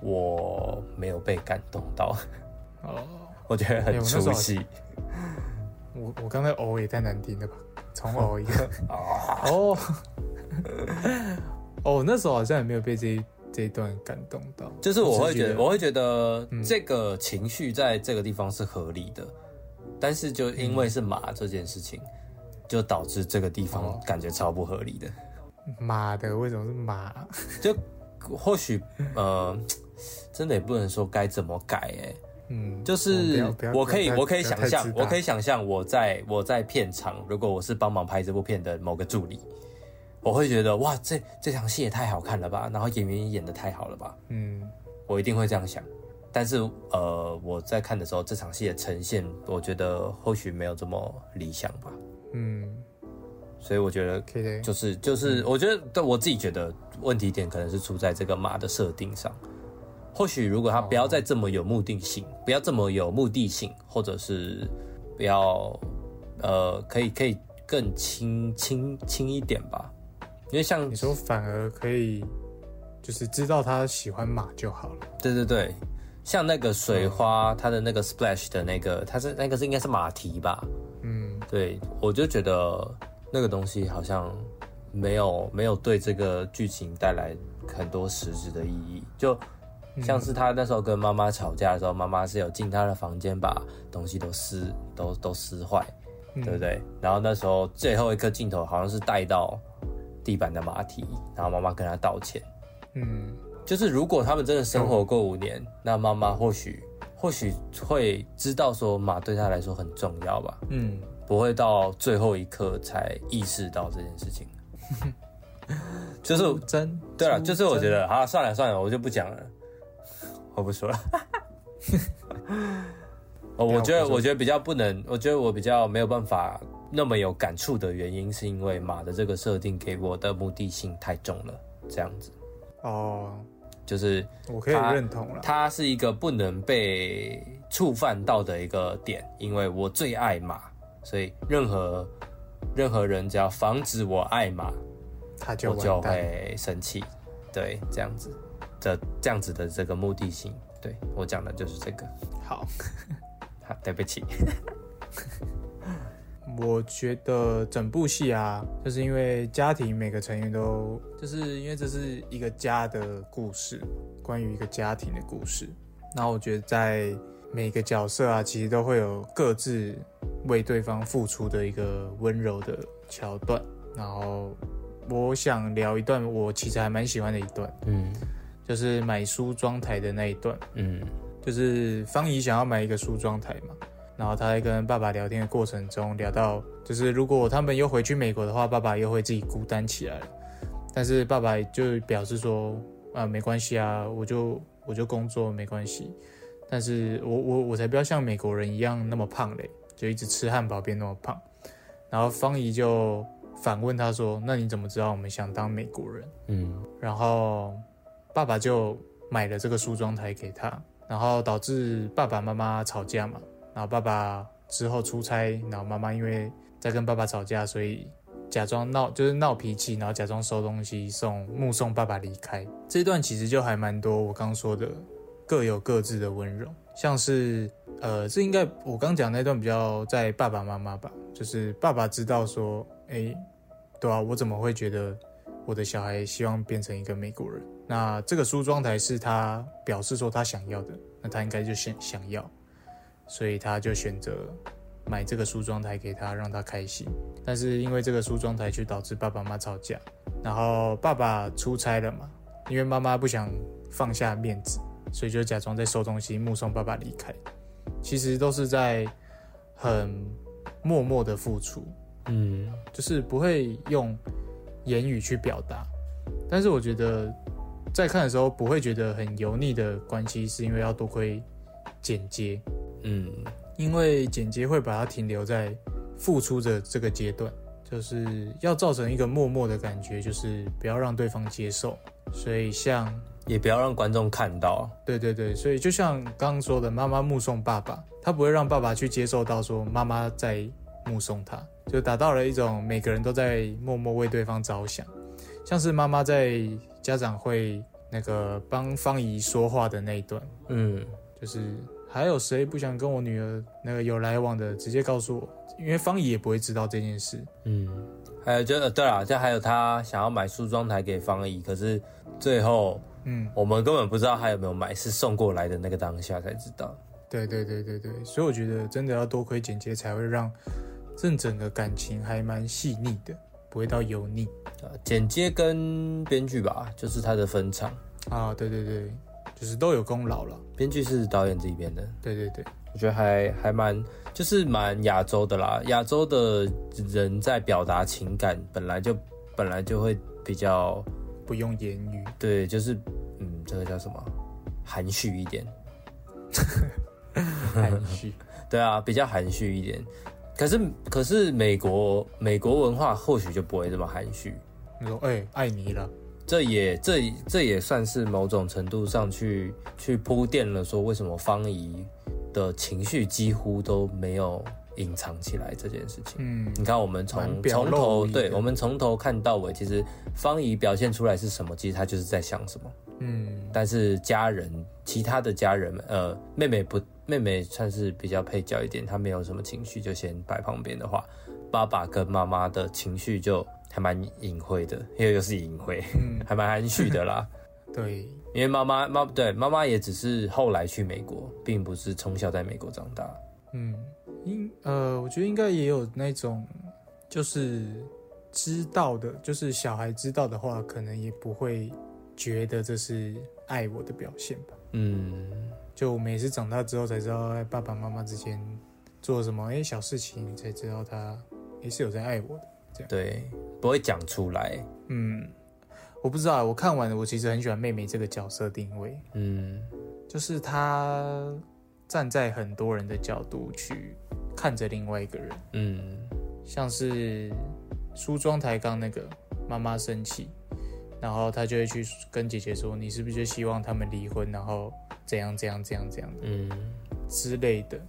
我没有被感动到，哦，我觉得很出戏。我 我刚才哦也太难听了吧，重哦 一个。哦。哦，那时候好像也没有被这一这一段感动到，就是我会觉得，我会觉得嗯。这个情绪在这个地方是合理的，但是就因为是马这件事情，就导致这个地方哦。感觉超不合理的。妈的，为什么是马？就或许呃，真的也不能说该怎么改哎、嗯，就是我可以我可以想象我可以想象我在我在片场，如果我是帮忙拍这部片的某个助理，我会觉得哇，这这场戏也太好看了吧，然后演员也演的太好了吧，嗯我一定会这样想。但是呃，我在看的时候，这场戏的呈现，我觉得或许没有这么理想吧。嗯，所以我觉得就是就是，我觉得对我自己觉得问题点可能是出在这个马的设定上。或许如果他不要再这么有目的性，不要这么有目的性，或者是不要呃，可以可以更轻轻轻一点吧。因为像你说反而可以，就是知道他喜欢马就好了。对对对，像那个水花，它的那个 splash 的那个，它是那个是应该是马蹄吧？嗯对，我就觉得那个东西好像没有没有对这个剧情带来很多实质的意义，就像是他那时候跟妈妈吵架的时候，妈妈是有进他的房间把东西都撕都都撕坏，嗯对不对？然后那时候最后一颗镜头好像是带到地板的马蹄，然后妈妈跟他道歉。嗯就是如果他们真的生活过五年，那妈妈或许或许会知道说马对他来说很重要吧，嗯，不会到最后一刻才意识到这件事情。就是真对了，就是我觉得啊算了算了，我就不讲了，我不说了。哦，我觉得我觉得比较不能，我觉得我比较没有办法那么有感触的原因，是因为马的这个设定给我的目的性太重了，这样子哦，就是我可以认同了。它是一个不能被触犯到的一个点，因为我最爱马，所以任何任何人只要防止我爱马，他就我就。会生气。对，这样子的这样子的这个目的性，对我讲的就是这个。好，好，对不起。我觉得整部戏啊，就是因为家庭每个成员都，就是因为这是一个家的故事，关于一个家庭的故事。然后我觉得在每个角色啊，其实都会有各自为对方付出的一个温柔的桥段。然后我想聊一段我其实还蛮喜欢的一段，嗯就是买梳妆台的那一段。嗯就是方怡想要买一个梳妆台嘛，然后他在跟爸爸聊天的过程中聊到，就是如果他们又回去美国的话，爸爸又会自己孤单起来了。但是爸爸就表示说，啊，没关系啊，我就我就工作没关系。但是我我我才不要像美国人一样那么胖嘞，就一直吃汉堡变那么胖。然后方怡就反问他说：“那你怎么知道我们想当美国人？”嗯然后爸爸就买了这个梳妆台给他，然后导致爸爸妈妈吵架嘛。然后爸爸之后出差，然后妈妈因为在跟爸爸吵架，所以假装闹就是闹脾气，然后假装收东西送目送爸爸离开。这段其实就还蛮多我刚说的各有各自的温柔，像是呃，这应该我刚讲那段比较在爸爸妈妈吧，就是爸爸知道说，哎，对啊，我怎么会觉得我的小孩希望变成一个美国人？那这个梳妆台是他表示说他想要的，那他应该就想想要，所以他就选择买这个梳妆台给他，让他开心。但是因为这个梳妆台却导致爸爸妈妈吵架，然后爸爸出差了嘛，因为妈妈不想放下面子，所以就假装在收东西，目送爸爸离开。其实都是在很默默的付出，嗯就是不会用言语去表达。但是我觉得在看的时候不会觉得很油腻的关系，是因为要多亏剪接，嗯因为剪接会把它停留在付出的这个阶段，就是要造成一个默默的感觉，就是不要让对方接受。所以像也不要让观众看到。对对对，所以就像刚刚说的，妈妈目送爸爸，他不会让爸爸去接受到说妈妈在目送他，就达到了一种每个人都在默默为对方着想。像是妈妈在家长会那个帮方怡说话的那一段，嗯，就是还有谁不想跟我女儿那个有来往的，直接告诉我，因为方怡也不会知道这件事。嗯，还有就呃对了，就还有他想要买梳妆台给方怡，可是最后嗯，我们根本不知道他有没有买，是送过来的那个当下才知道。对对对对对，所以我觉得真的要多亏剪接，才会让这整个感情还蛮细腻的，不会到油腻啊剪接跟编剧吧，就是他的分场，啊。对对对，就是都有功劳了。编剧是导演这一边的，对对对，我觉得还还蛮就是蛮亚洲的啦。亚洲的人在表达情感本来就本来就会比较不用言语。对，就是嗯，这个叫什么含蓄一点。含蓄。对啊，比较含蓄一点。可是可是美国美国文化或许就不会这么含蓄，你说，哎、爱你了。这也这这也算是某种程度上去去铺垫了，说为什么方怡的情绪几乎都没有隐藏起来这件事情。嗯，你看，我们蛮从从头对我们从头看到尾，其实方怡表现出来是什么，其实她就是在想什么。嗯，但是家人，其他的家人们，呃，妹妹不，妹妹算是比较配角一点，她没有什么情绪，就先摆旁边的话，爸爸跟妈妈的情绪就还蛮隐晦的，因为又是隐晦，嗯 还蛮含蓄的啦。对，因为妈妈妈对妈妈也只是后来去美国，并不是从小在美国长大。嗯，应呃，我觉得应该也有那种，就是知道的，就是小孩知道的话，可能也不会觉得这是爱我的表现吧。嗯，就我们也是长大之后才知道，哎爸爸妈妈之间做什么，哎、小事情才知道他也是有在爱我的。对，不会讲出来。嗯，我不知道，我看完我其实很喜欢妹妹这个角色定位，嗯。就是她站在很多人的角度去看着另外一个人，嗯像是梳妆台刚那个妈妈生气，然后她就会去跟姐姐说：“你是不是就希望他们离婚，然后怎样怎样怎样怎样嗯，之类的？”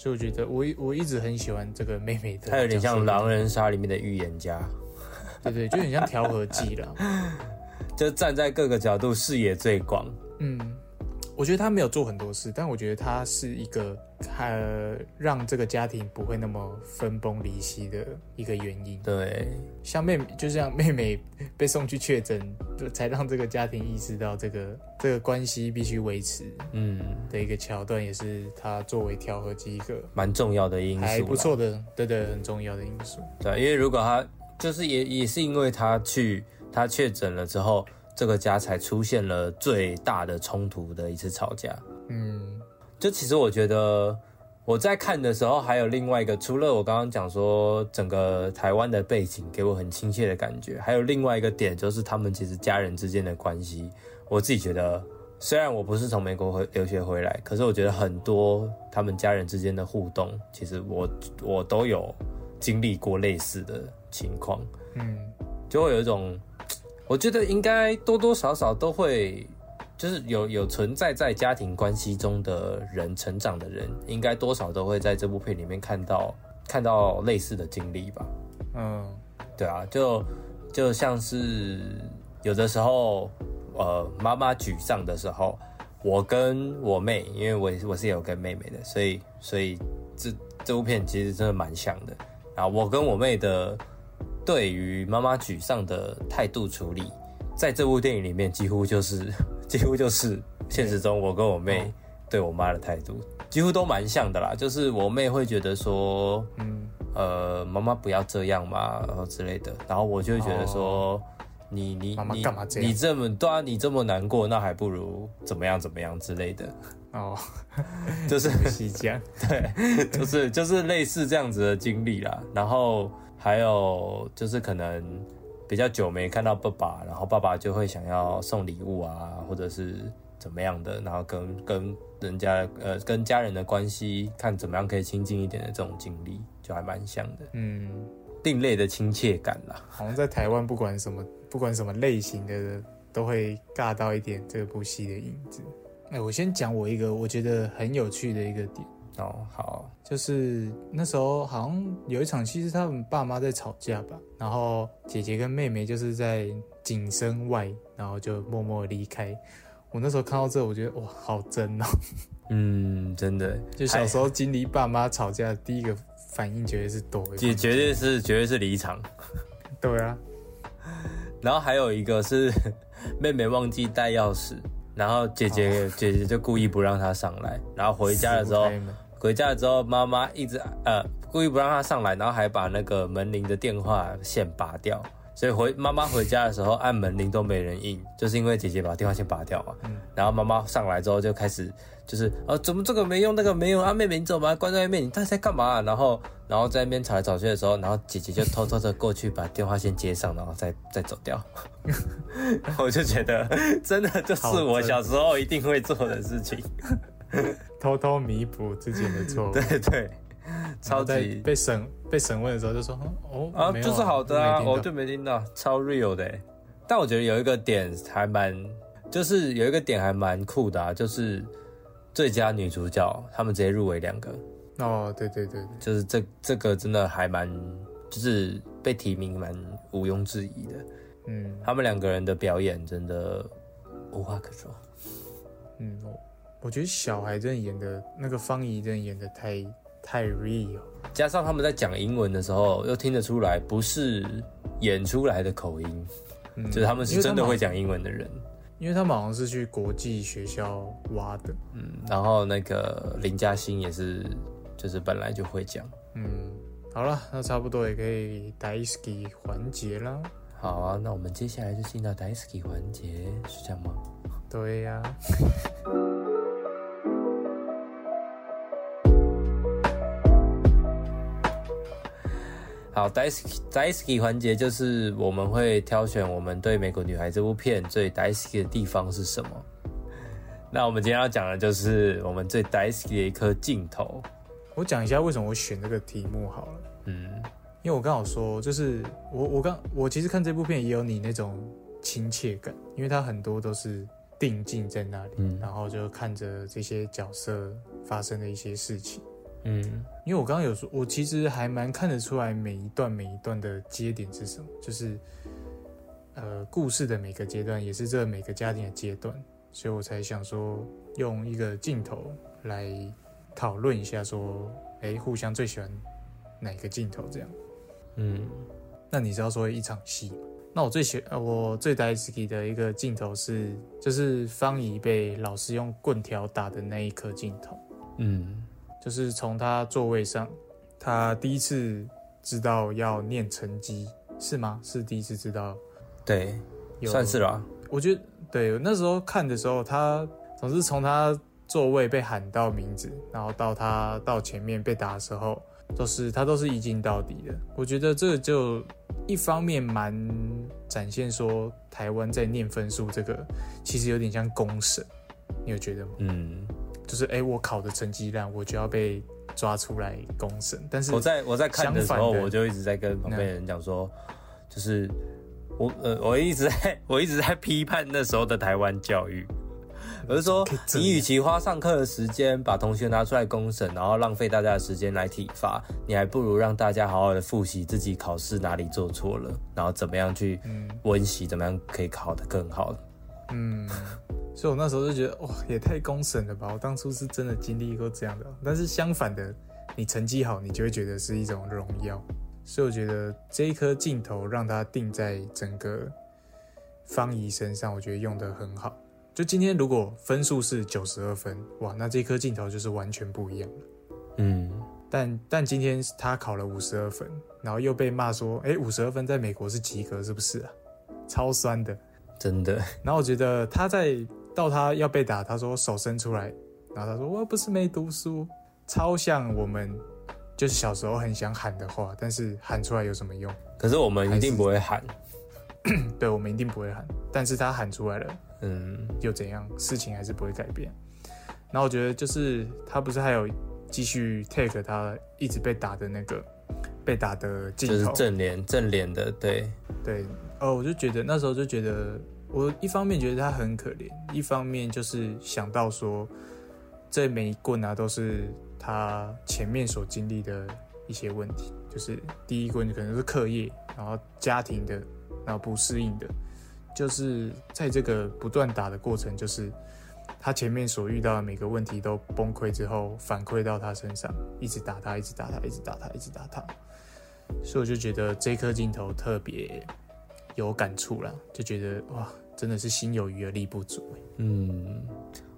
所以我觉得我一我一直很喜欢这个妹妹的，她有点像狼，人杀里面的预言家。对对，就很像调和剂了。就站在各个角度，视野最广。嗯，我觉得他没有做很多事，但我觉得他是一个呃让这个家庭不会那么分崩离析的一个原因。对，像妹妹，就像妹妹被送去确诊，才让这个家庭意识到这个这个关系必须维持嗯，的一个桥段，也是他作为调和剂一个蛮重要的因素。还不。错的，对对，很重要的因素。对，因为如果他就是也也是因为他去他确诊了之后，这个家才出现了最大的冲突的一次吵架。嗯就其实我觉得我在看的时候，还有另外一个，除了我刚刚讲说整个台湾的背景给我很亲切的感觉，还有另外一个点就是他们其实家人之间的关系，我自己觉得。虽然我不是从美国回留学回来，可是我觉得很多他们家人之间的互动，其实我我都有经历过类似的情况，嗯就会有一种，我觉得应该多多少少都会，就是有有存在在家庭关系中的人成长的人，应该多少都会在这部片里面看到看到类似的经历吧。嗯对啊，就就像是有的时候，呃，妈妈沮丧的时候，我跟我妹，因为我我是有跟妹妹的，所以所以这这部片其实真的蛮像的。然后我跟我妹的对于妈妈沮丧的态度处理，在这部电影里面几乎就是 几乎就是现实中我跟我妹对我妈的态度，几乎都蛮像的啦。就是我妹会觉得说，嗯呃，妈妈不要这样嘛，然后之类的。然后我就会觉得说，你你你你这么对啊，你这么难过，那还不如怎么样怎么样之类的。哦，就是 是这样。对，就是就是类似这样子的经历啦。然后还有就是可能比较久没看到爸爸，然后爸爸就会想要送礼物啊，或者是怎么样的，然后跟跟人家呃跟家人的关系看怎么样可以亲近一点的这种经历，就还蛮像的。嗯，另类的亲切感啦。好像在台湾不管什么不管什么类型的，都会尬到一点这部戏的影子。哎，我先讲我一个我觉得很有趣的一个点。哦，好，就是那时候好像有一场戏是他们爸妈在吵架吧，然后姐姐跟妹妹就是在景深外，然后就默默离开。我那时候看到这，我觉得哇，好真哦。嗯，真的，就小时候经历爸妈吵架，第一个反应绝对是躲，也绝对是绝对是离场。对啊，然后还有一个是 妹妹忘记带钥匙，然后姐姐姐姐就故意不让她上来，然后回家的时候，回家的时候妈妈一直呃故意不让她上来，然后还把那个门铃的电话线拔掉。所以回妈妈回家的时候按门铃都没人应，就是因为姐姐把电话线拔掉嘛。嗯。然后妈妈上来之后就开始就是呃怎么这个没用那个没用啊妹妹你走吧关在外面你到底在干嘛？然后然后在那边吵来吵去的时候，然后姐姐就偷偷的过去把电话线接上，然后再再走掉。我就觉得真的就是我小时候一定会做的事情，偷偷弥补自己的错误。对 对。超级被审被审问的时候就说哦啊就是好的啊我就没听到超 real 的，但我觉得有一个点还蛮就是有一个点还蛮酷的啊，就是最佳女主角他们直接入围两个哦对对对，就是这这个真的还蛮就是被提名蛮毋庸置疑的，嗯，他们两个人的表演真的无话可说，嗯，我我觉得小孩真的演的那个方怡真的演的太。太 real，加上他们在讲英文的时候，又听得出来不是演出来的口音，就是他们是真的会讲英文的人。因为他们好像是去国际学校挖的，嗯，然后那个林嘉欣也是，就是本来就会讲。嗯，好了，那差不多也可以 daisy 环节啦。好啊，那我们接下来就进到 daisy 环节，是这样吗？对呀。好，daisy 环节就是我们会挑选我们对《美国女孩》这部片最 daisy 的地方是什么。那我们今天要讲的就是我们最 daisy 的一颗镜头。我讲一下为什么我选这个题目好了。嗯，因为我刚好说，就是我我刚我其实看这部片也有你那种亲切感，因为它很多都是定镜在那里，然后就看着这些角色发生的一些事情。嗯，因为我刚刚有说，我其实还蛮看得出来每一段每一段的接点是什么，就是呃故事的每个阶段，也是这每个家庭的阶段，所以我才想说用一个镜头来讨论一下，说哎互相最喜欢哪个镜头这样。嗯，那你知道说一场戏，那我最喜呃我最大意的一个镜头是，就是方怡被老师用棍条打的那一颗镜头。嗯。就是从他座位上，他第一次知道要念成绩是吗？是第一次知道，对，算是了。我觉得对，那时候看的时候，他总是从他座位被喊到名字，然后到他到前面被打的时候，都是他都是一镜到底的。我觉得这就一方面蛮展现说台湾在念分数这个，其实有点像公审，你有觉得吗？嗯。就是哎，我考的成绩烂，我就要被抓出来公审。但是我在我在看的时候，我就一直在跟旁边人讲说，就是我呃，我一直在我一直在批判那时候的台湾教育。我是说，你与其花上课的时间把同学拿出来公审，然后浪费大家的时间来体罚，你还不如让大家好好的复习自己考试哪里做错了，然后怎么样去温习，怎么样可以考得更好。嗯。所以我那时候就觉得，哇，也太公审了吧！我当初是真的经历过这样的。但是相反的，你成绩好，你就会觉得是一种荣耀。所以我觉得这一颗镜头让它定在整个方怡身上，我觉得用的很好。就今天如果分数是九十二分，哇，那这颗镜头就是完全不一样了。嗯，但但今天他考了五十二分，然后又被骂说，哎，五十二分在美国是及格，是不是啊？超酸的，真的。然后我觉得他在。到他要被打，他说手伸出来，然后他说我不是没读书，超像我们就是小时候很想喊的话，但是喊出来有什么用？可是我们一定不会喊，对，我们一定不会喊，但是他喊出来了，嗯，又怎样？事情还是不会改变。然后我觉得就是他不是还有继续 take 他一直被打的那个被打的镜就是头，正脸正脸的，对，对，哦，我就觉得那时候就觉得，我一方面觉得他很可怜，一方面就是想到说，这每一棍啊都是他前面所经历的一些问题，就是第一棍可能是课业，然后家庭的，然后不适应的，就是在这个不断打的过程，就是他前面所遇到的每个问题都崩溃之后，反馈到他身上，一直打他，一直打他，一直打他，一直打他。所以我就觉得这颗镜头特别有感触啦，就觉得哇，真的是心有余而力不足欸嗯，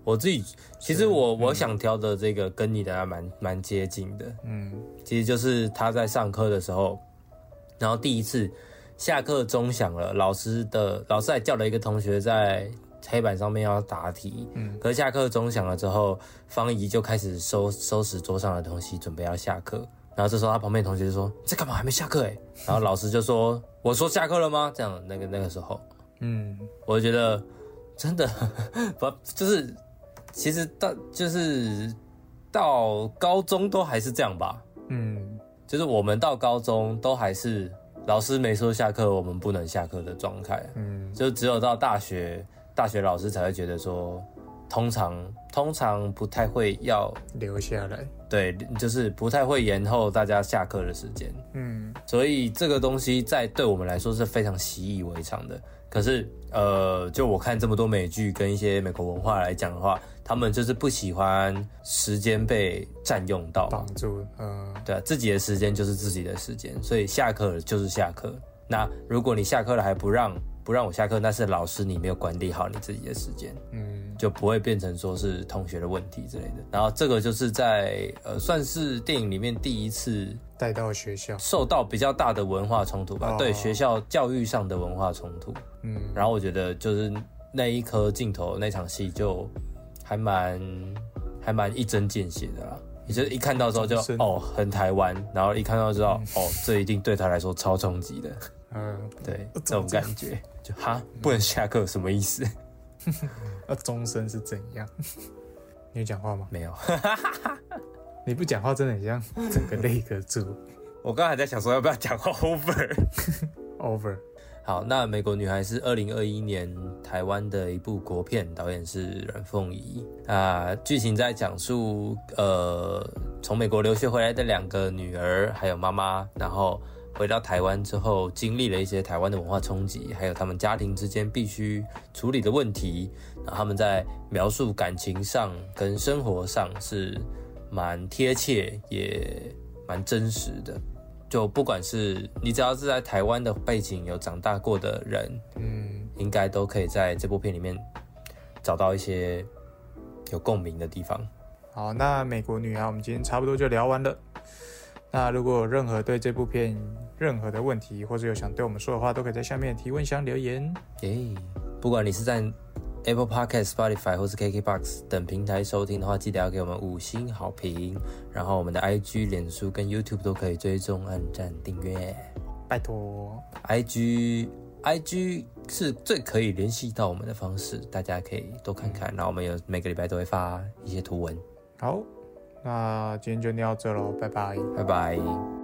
我自己其实我我想挑的这个跟你的还蛮蛮接近的，嗯其实就是他在上课的时候，然后第一次下课钟响了，老师的老师还叫了一个同学在黑板上面要答题，嗯可是下课钟响了之后，方怡就开始收收拾桌上的东西，准备要下课。然后这时候他旁边同学就说：“你在干嘛？还没下课哎！”然后老师就说：“我说下课了吗？”这样那个那个时候，嗯我就觉得真的 不就是，其实到就是到高中都还是这样吧。嗯就是我们到高中都还是老师没说下课，我们不能下课的状态。嗯就只有到大学，大学老师才会觉得说，通常通常不太会要留下来，对，就是不太会延后大家下课的时间。嗯所以这个东西在对我们来说是非常习以为常的。可是，呃，就我看这么多美剧跟一些美国文化来讲的话，他们就是不喜欢时间被占用到，绑住，嗯对啊，自己的时间就是自己的时间，所以下课了就是下课。那如果你下课了还不让不让我下课，那是老师你没有管理好你自己的时间，嗯就不会变成说是同学的问题之类的。然后这个就是在呃算是电影里面第一次带到学校，受到比较大的文化冲突吧，哦对学校教育上的文化冲突。嗯然后我觉得就是那一颗镜头那场戏就还蛮还蛮一针见血的啦。你就一看到之后就哦很台湾，然后一看到之后、哦这一定对他来说超冲击的，嗯，对怎这种感觉就哈不能下课什么意思？那终身是怎样？你有讲话吗？没有，你不讲话真的很像整个那个住我刚才还在想说要不要讲 over。over，好，那《美国女孩》是二零二一年台湾的一部国片，导演是阮凤仪。啊，剧情在讲述呃从美国留学回来的两个女儿还有妈妈，然后回到台湾之后，经历了一些台湾的文化冲击，还有他们家庭之间必须处理的问题。然后他们在描述感情上跟生活上是蛮贴切，也蛮真实的。就不管是你只要是在台湾的背景有长大过的人，嗯应该都可以在这部片里面找到一些有共鸣的地方。好，那美国女孩我们今天差不多就聊完了。那如果有任何对这部片任何的问题，或者有想对我们说的话，都可以在下面提问箱留言。耶、不管你是在 Apple Podcast、Spotify 或是 KKBox 等平台收听的话，记得要给我们五星好评。然后我们的 IG、脸书跟 YouTube 都可以追踪、按赞、订阅。拜托，IG IG 是最可以联系到我们的方式，大家可以多看看。然后我们有每个礼拜都会发一些图文。好，那今天就聊到这喽，拜拜。拜拜。